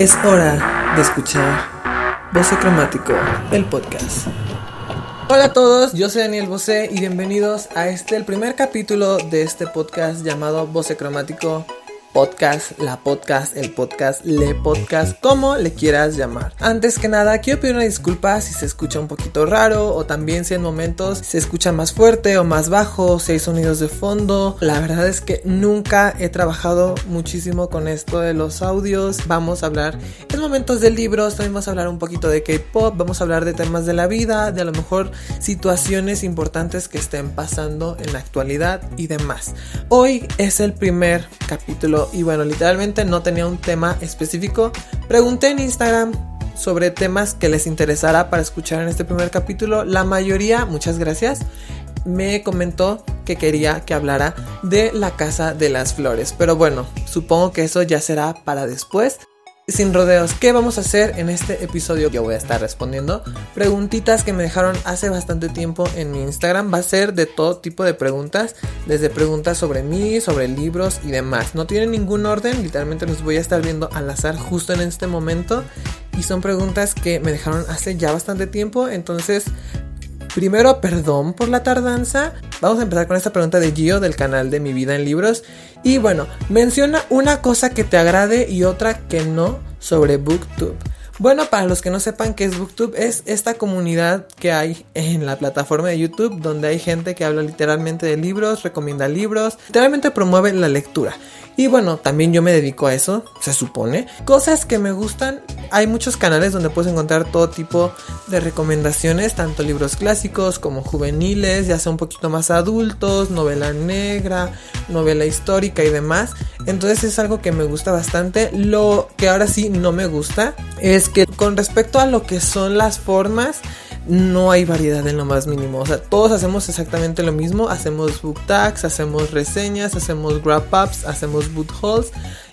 Es hora de escuchar Voce Cromático, el podcast. Hola a todos, yo soy Daniel Bosé y bienvenidos a este, el primer capítulo de este podcast llamado Voce Cromático podcast, la podcast, el podcast, le podcast, como le quieras llamar. Antes que nada, quiero pedir una disculpa si se escucha un poquito raro o también si en momentos se escucha más fuerte o más bajo, si hay sonidos de fondo. La verdad es que nunca he trabajado muchísimo con esto de los audios. Vamos a hablar en momentos de libros, también vamos a hablar un poquito de K-pop, vamos a hablar de temas de la vida, de a lo mejor situaciones importantes que estén pasando en la actualidad y demás. Hoy es el primer capítulo y bueno, literalmente no tenía un tema específico. Pregunté en Instagram sobre temas que les interesara para escuchar en este primer capítulo. La mayoría, muchas gracias, me comentó que quería que hablara de la Casa de las Flores. Pero bueno, supongo que eso ya será para después. Sin rodeos, ¿qué vamos a hacer en este episodio? Yo voy a estar respondiendo preguntitas que me dejaron hace bastante tiempo en mi Instagram. Va a ser de todo tipo de preguntas, desde preguntas sobre mí, sobre libros y demás. No tienen ningún orden, literalmente los voy a estar viendo al azar justo en este momento. Y son preguntas que me dejaron hace ya bastante tiempo, entonces Primero, perdón por la tardanza. Vamos a empezar con esta pregunta de Gio del canal de Mi Vida en Libros. Y bueno, menciona una cosa que te agrade y otra que no sobre BookTube. Bueno, para los que no sepan qué es BookTube, es esta comunidad que hay en la plataforma de YouTube donde hay gente que habla literalmente de libros, recomienda libros, literalmente promueve la lectura. Y bueno, también yo me dedico a eso, se supone. Cosas que me gustan, hay muchos canales donde puedes encontrar todo tipo de recomendaciones, tanto libros clásicos como juveniles, ya sea un poquito más adultos, novela negra, novela histórica y demás. Entonces es algo que me gusta bastante. Lo que ahora sí no me gusta es que con respecto a lo que son las formas, no hay variedad en lo más mínimo. O sea, todos hacemos exactamente lo mismo. Hacemos book tags, hacemos reseñas, hacemos wrap ups, hacemos boot hauls.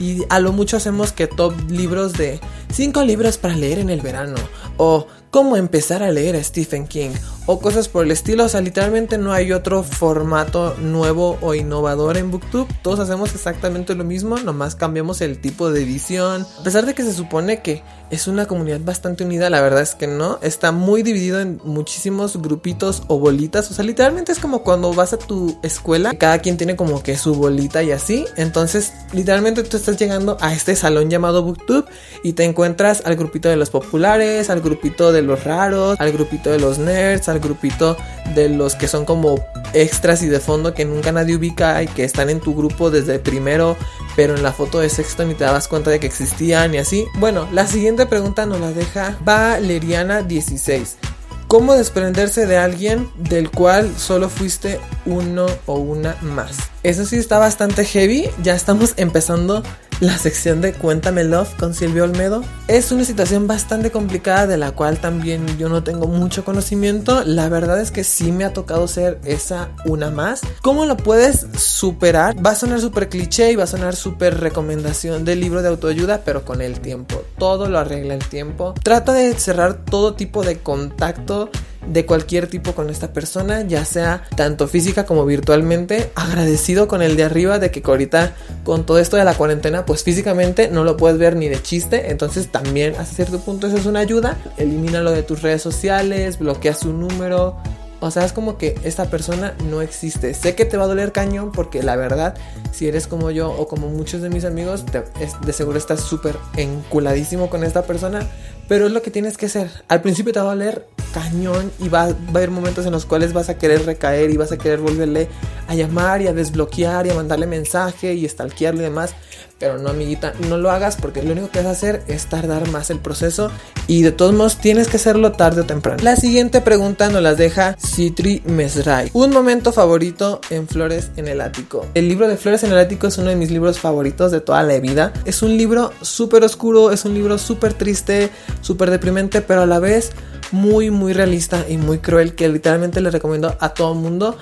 Y a lo mucho hacemos que top libros de 5 libros para leer en el verano. O cómo empezar a leer a Stephen King. O cosas por el estilo. O sea, literalmente no hay otro formato nuevo o innovador en Booktube. Todos hacemos exactamente lo mismo. Nomás cambiamos el tipo de edición. A pesar de que se supone que es una comunidad bastante unida, la verdad es que no. Está muy dividido en muchísimos grupitos o bolitas. O sea, literalmente es como cuando vas a tu escuela. Cada quien tiene como que su bolita y así. Entonces, literalmente tú estás llegando a este salón llamado Booktube y te encuentras al grupito de los populares, al grupito de los raros, al grupito de los nerds, al grupito de los que son como extras y de fondo que nunca nadie ubica y que están en tu grupo desde primero, pero en la foto de sexto ni te dabas cuenta de que existían y así. Bueno, la siguiente pregunta nos la deja Valeriana16. ¿Cómo desprenderse de alguien del cual solo fuiste uno o una más? Eso sí está bastante heavy. Ya estamos empezando la sección de Cuéntame Love con Silvio Olmedo. Es una situación bastante complicada de la cual también yo no tengo mucho conocimiento. La verdad es que sí me ha tocado ser esa una más. ¿Cómo lo puedes superar? Va a sonar súper cliché y va a sonar súper recomendación del libro de autoayuda, pero con el tiempo. Todo lo arregla el tiempo. Trata de cerrar todo tipo de contacto de cualquier tipo con esta persona, ya sea tanto física como virtualmente. Agradecido con el de arriba de que ahorita con todo esto de la cuarentena, pues físicamente no lo puedes ver ni de chiste. Entonces también hasta cierto punto eso es una ayuda. Elimínalo de tus redes sociales, bloquea su número. O sea, es como que esta persona no existe. Sé que te va a doler cañón porque la verdad, si eres como yo o como muchos de mis amigos, de seguro estás súper enculadísimo con esta persona. Pero es lo que tienes que hacer. Al principio te va a doler cañón y va, a haber momentos en los cuales vas a querer recaer y vas a querer volverle a llamar y a desbloquear y a mandarle mensaje y stalkearle y demás. Pero no, amiguita, no lo hagas porque lo único que vas a hacer es tardar más el proceso y de todos modos tienes que hacerlo tarde o temprano. La siguiente pregunta nos la deja Citri Mesrai. Un momento favorito en Flores en el Ático. El libro de Flores en el Ático es uno de mis libros favoritos de toda la vida. Es un libro súper oscuro, es un libro súper triste, súper deprimente, pero a la vez muy, muy realista y muy cruel que literalmente le recomiendo a todo mundo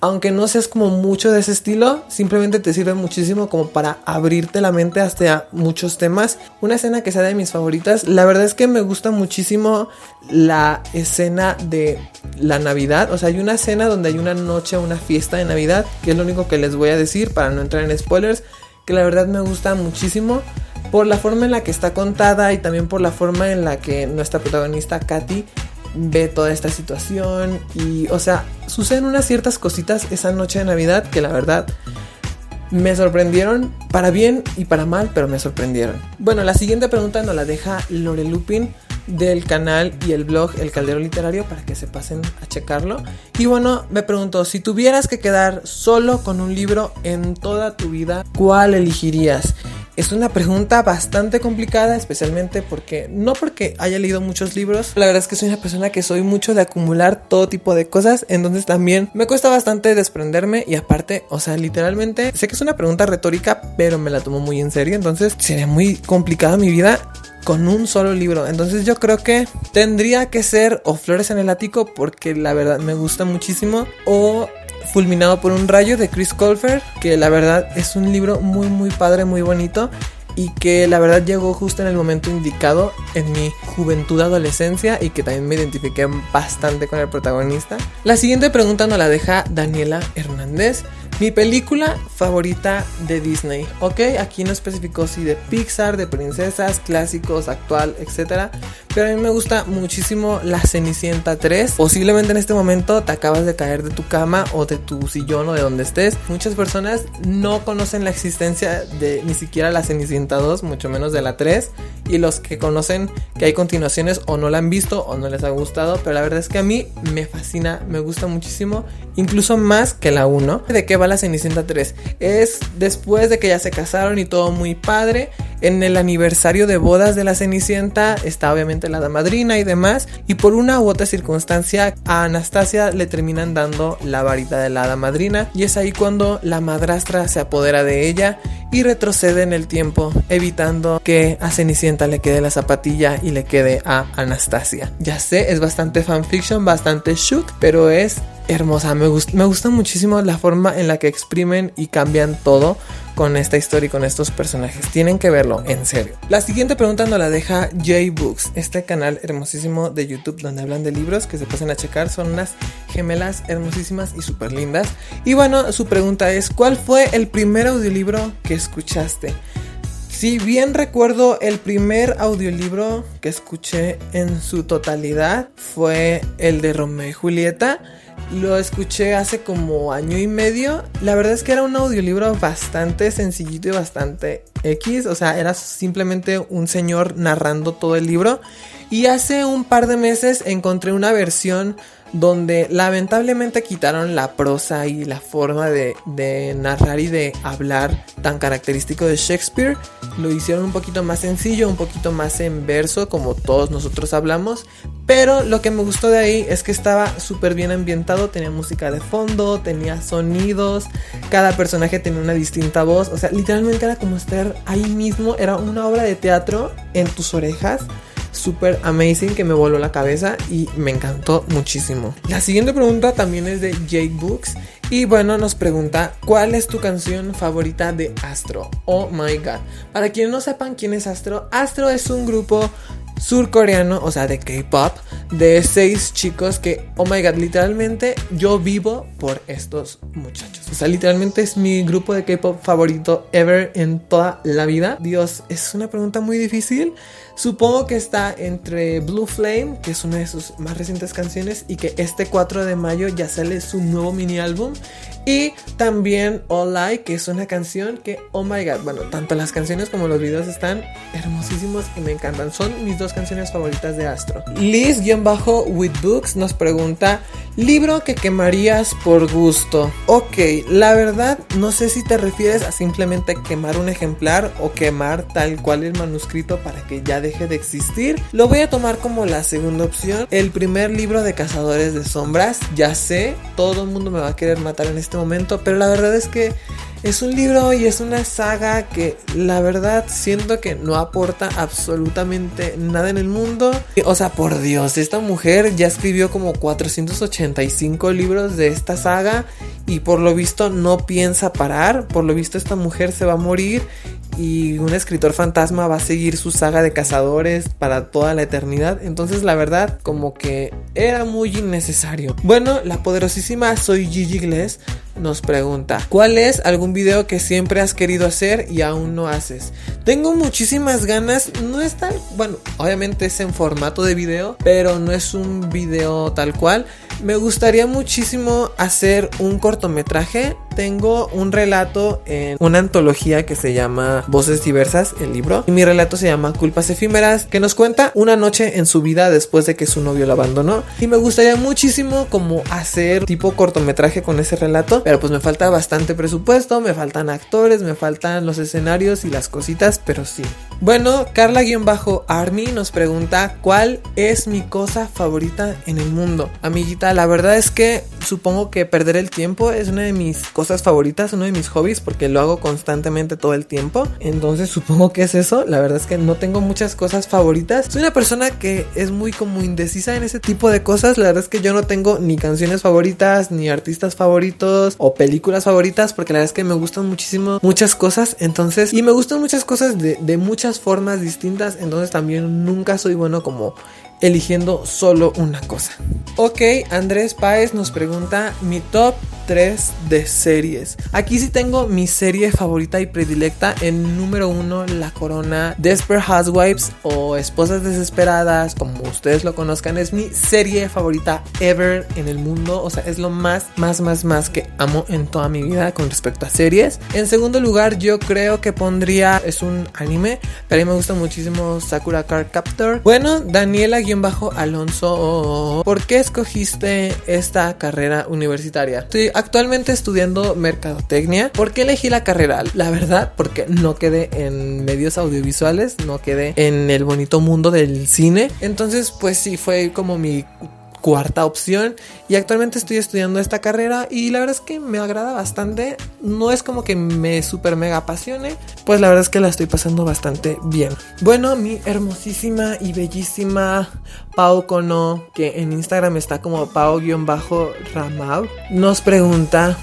aunque no seas como mucho de ese estilo, simplemente te sirve muchísimo como para abrirte la mente hasta muchos temas. Una escena que sea de mis favoritas, la verdad es que me gusta muchísimo la escena de la Navidad. O sea, hay una escena donde hay una noche, una fiesta de Navidad, que es lo único que les voy a decir para no entrar en spoilers, que la verdad me gusta muchísimo. Por la forma en la que está contada y también por la forma en la que nuestra protagonista Katy ve toda esta situación y o sea, suceden unas ciertas cositas esa noche de Navidad que la verdad me sorprendieron para bien y para mal, pero me sorprendieron. Bueno, la siguiente pregunta nos la deja Lore Lupin del canal y el blog El Caldero Literario para que se pasen a checarlo. Y bueno, me pregunto, si tuvieras que quedar solo con un libro en toda tu vida, ¿cuál elegirías? Es una pregunta bastante complicada, especialmente porque no porque haya leído muchos libros, la verdad es que soy una persona que soy mucho de acumular todo tipo de cosas, entonces también me cuesta bastante desprenderme y aparte, o sea, literalmente, sé que es una pregunta retórica, pero me la tomo muy en serio, entonces sería muy complicada mi vida con un solo libro. Entonces yo creo que tendría que ser o Flores en el ático porque la verdad me gusta muchísimo o Fulminado por un rayo de Chris Colfer, que la verdad es un libro muy muy padre, muy bonito y que la verdad llegó justo en el momento indicado en mi juventud adolescencia y que también me identifiqué bastante con el protagonista. La siguiente pregunta nos la deja Daniela Hernández mi película favorita de Disney, ¿ok? Aquí no especificó si de Pixar, de princesas, clásicos, actual, etc. Pero a mí me gusta muchísimo La Cenicienta 3. Posiblemente en este momento te acabas de caer de tu cama o de tu sillón o de donde estés. Muchas personas no conocen la existencia de ni siquiera La Cenicienta 2, mucho menos de la 3. Y los que conocen que hay continuaciones o no la han visto o no les ha gustado. Pero la verdad es que a mí me fascina, me gusta muchísimo. Incluso más que la 1. ¿De qué va la Cenicienta 3. Es después de que ya se casaron y todo muy padre. En el aniversario de bodas de la Cenicienta está obviamente la madrina y demás. Y por una u otra circunstancia a Anastasia le terminan dando la varita de la hada madrina. Y es ahí cuando la madrastra se apodera de ella y retrocede en el tiempo, evitando que a Cenicienta le quede la zapatilla y le quede a Anastasia. Ya sé, es bastante fanfiction, bastante shook, pero es hermosa. Me, me gusta muchísimo la forma en la que exprimen y cambian todo con esta historia y con estos personajes. Tienen que verlo, en serio. La siguiente pregunta nos la deja J-Books, este canal hermosísimo de YouTube donde hablan de libros que se pasen a checar. Son unas gemelas hermosísimas y súper lindas. Y bueno, su pregunta es, ¿cuál fue el primer audiolibro que escuchaste? Si bien recuerdo, el primer audiolibro que escuché en su totalidad fue el de Romeo y Julieta. Lo escuché hace como año y medio. La verdad es que era un audiolibro bastante sencillito y bastante X. O sea, era simplemente un señor narrando todo el libro. Y hace un par de meses encontré una versión donde lamentablemente quitaron la prosa y la forma de, narrar y de hablar tan característico de Shakespeare. Lo hicieron un poquito más sencillo, un poquito más en verso, como todos nosotros hablamos. Pero lo que me gustó de ahí es que estaba súper bien ambientado, tenía música de fondo, tenía sonidos, cada personaje tenía una distinta voz, o sea, literalmente era como estar ahí mismo, era una obra de teatro en tus orejas super amazing que me voló la cabeza y me encantó muchísimo. La siguiente pregunta también es de Jake Books y bueno, nos pregunta, ¿cuál es tu canción favorita de Astro? Oh my god. Para quienes no sepan quién es Astro, Astro es un grupo surcoreano, o sea, de K-pop, de seis chicos que, oh my god, literalmente yo vivo por estos muchachos. O sea, literalmente es mi grupo de K-pop favorito ever en toda la vida. Dios, es una pregunta muy difícil. Supongo que está entre Blue Flame, que es una de sus más recientes canciones, y que este 4 de mayo ya sale su nuevo mini álbum. Y también All I, que es una canción que, oh my god, bueno, tanto las canciones como los videos están hermosísimos y me encantan. Son mis dos canciones favoritas de Astro. Liz-with Books nos pregunta, libro que quemarías por gusto. Ok, la verdad no sé si te refieres a simplemente quemar un ejemplar o quemar tal cual el manuscrito para que ya deje de existir. Lo voy a tomar como la segunda opción. El primer libro de Cazadores de Sombras, ya sé, todo el mundo me va a querer matar en este momento, pero la verdad es que es un libro y es una saga que la verdad siento que no aporta absolutamente nada en el mundo. O sea, por Dios, esta mujer ya escribió como 485 libros de esta saga y por lo visto no piensa parar. Por lo visto esta mujer se va a morir y un escritor fantasma va a seguir su saga de cazadores para toda la eternidad. Entonces la verdad como que era muy innecesario. Bueno, la poderosísima Soy Gigi Gless nos pregunta, ¿cuál es algún video que siempre has querido hacer y aún no haces? Tengo muchísimas ganas, no es tal, bueno, obviamente es en formato de video, pero no es un video tal cual. Me gustaría muchísimo hacer un cortometraje. Tengo un relato en una antología que se llama Voces Diversas, el libro. Y mi relato se llama Culpas Efímeras, que nos cuenta una noche en su vida después de que su novio la abandonó. Y me gustaría muchísimo como hacer tipo cortometraje con ese relato. Pero pues me falta bastante presupuesto, me faltan actores, me faltan los escenarios y las cositas, pero sí. Bueno, Carla-Army nos pregunta cuál es mi cosa favorita en el mundo. Amiguita, la verdad es que supongo que perder el tiempo es una de mis cosas favoritas, uno de mis hobbies, porque lo hago constantemente todo el tiempo. Entonces supongo que es eso. La verdad es que no tengo muchas cosas favoritas. Soy una persona que es muy como indecisa en ese tipo de cosas. La verdad es que yo no tengo ni canciones favoritas, ni artistas favoritos o películas favoritas, porque la verdad es que me gustan muchísimo muchas cosas. Entonces, y me gustan muchas cosas de, de muchas formas distintas. Entonces también nunca soy bueno como eligiendo solo una cosa. Ok, Andrés Páez nos pregunta mi top 3 de series. Aquí sí tengo mi serie favorita y predilecta. En número 1, La Corona, Desperate Housewives o Esposas Desesperadas, como ustedes lo conozcan, es mi serie favorita ever en el mundo. O sea, es lo más, más, más, más que amo en toda mi vida con respecto a series. En segundo lugar, yo creo que pondría, es un anime, pero a mí me gusta muchísimo Sakura Card Captor. Bueno, Daniela bajo Alonso, ¿por qué escogiste esta carrera universitaria? Estoy actualmente estudiando mercadotecnia. ¿Por qué elegí la carrera? La verdad, porque no quedé en medios audiovisuales, no quedé en el bonito mundo del cine. Entonces, pues sí, fue como mi cuarta opción. Y actualmente estoy estudiando esta carrera y la verdad es que me agrada bastante. No es como que me super mega apasione pues la verdad es que la estoy pasando bastante bien. Bueno mi hermosísima y bellísima Pau Cono que en Instagram está como Pau-Ramau nos pregunta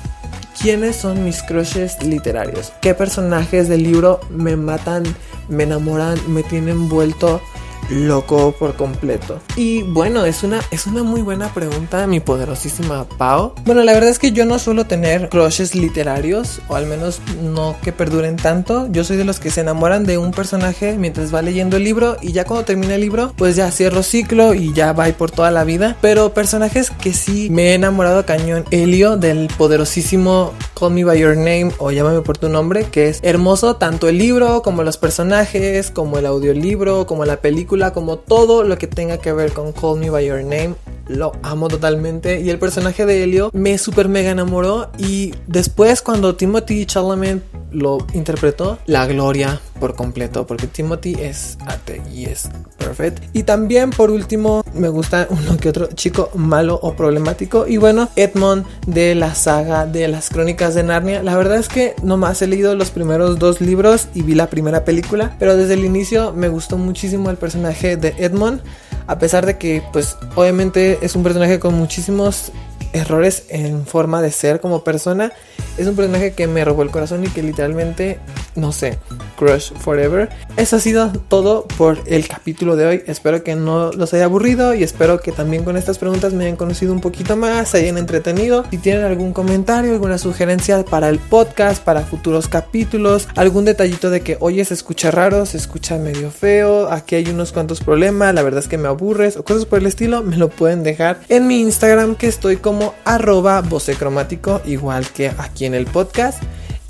¿Quiénes son mis crushes literarios? ¿Qué personajes del libro me matan, me enamoran, me tienen vuelto loco por completo? Y bueno, es una, es una muy buena pregunta, mi poderosísima Pau. Bueno, la verdad es que yo no suelo tener crushes literarios, o al menos no que perduren tanto. Yo soy de los que se enamoran de un personaje mientras va leyendo el libro y ya cuando termina el libro, pues ya cierro ciclo y ya va por toda la vida. Pero personajes que sí me he enamorado cañón. Helio del poderosísimo Call Me By Your Name o Llámame por tu nombre, que es hermoso tanto el libro como los personajes, como el audiolibro, como la película, como todo lo que tenga que ver con Call Me By Your Name. Lo amo totalmente y el personaje de Helio me super mega enamoró y después cuando Timothy Chalamet lo interpretó, la gloria por completo, porque Timothy es arte y es perfect. Y también por último me gusta uno que otro chico malo o problemático y bueno, Edmond de la saga de las crónicas de Narnia. La verdad es que nomás he leído los primeros dos libros y vi la primera película, pero desde el inicio me gustó muchísimo el personaje de Edmond a pesar de que pues obviamente es un personaje con muchísimos errores en forma de ser como persona. Es un personaje que me robó el corazón y que literalmente, no sé, crush forever. Eso ha sido todo por el capítulo de hoy. Espero que no los haya aburrido y espero que también con estas preguntas me hayan conocido un poquito más, se hayan entretenido. Si tienen algún comentario, alguna sugerencia para el podcast, para futuros capítulos, algún detallito de que, oye, se escucha raro, se escucha medio feo, aquí hay unos cuantos problemas, la verdad es que me aburres o cosas por el estilo, me lo pueden dejar en mi Instagram que estoy como arroba vocecromático, igual que aquí en el podcast.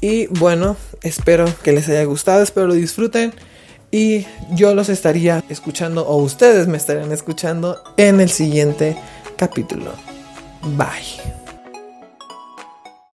Y bueno, espero que les haya gustado, espero lo disfruten. Y yo los estaría escuchando, o ustedes me estarían escuchando en el siguiente capítulo. Bye.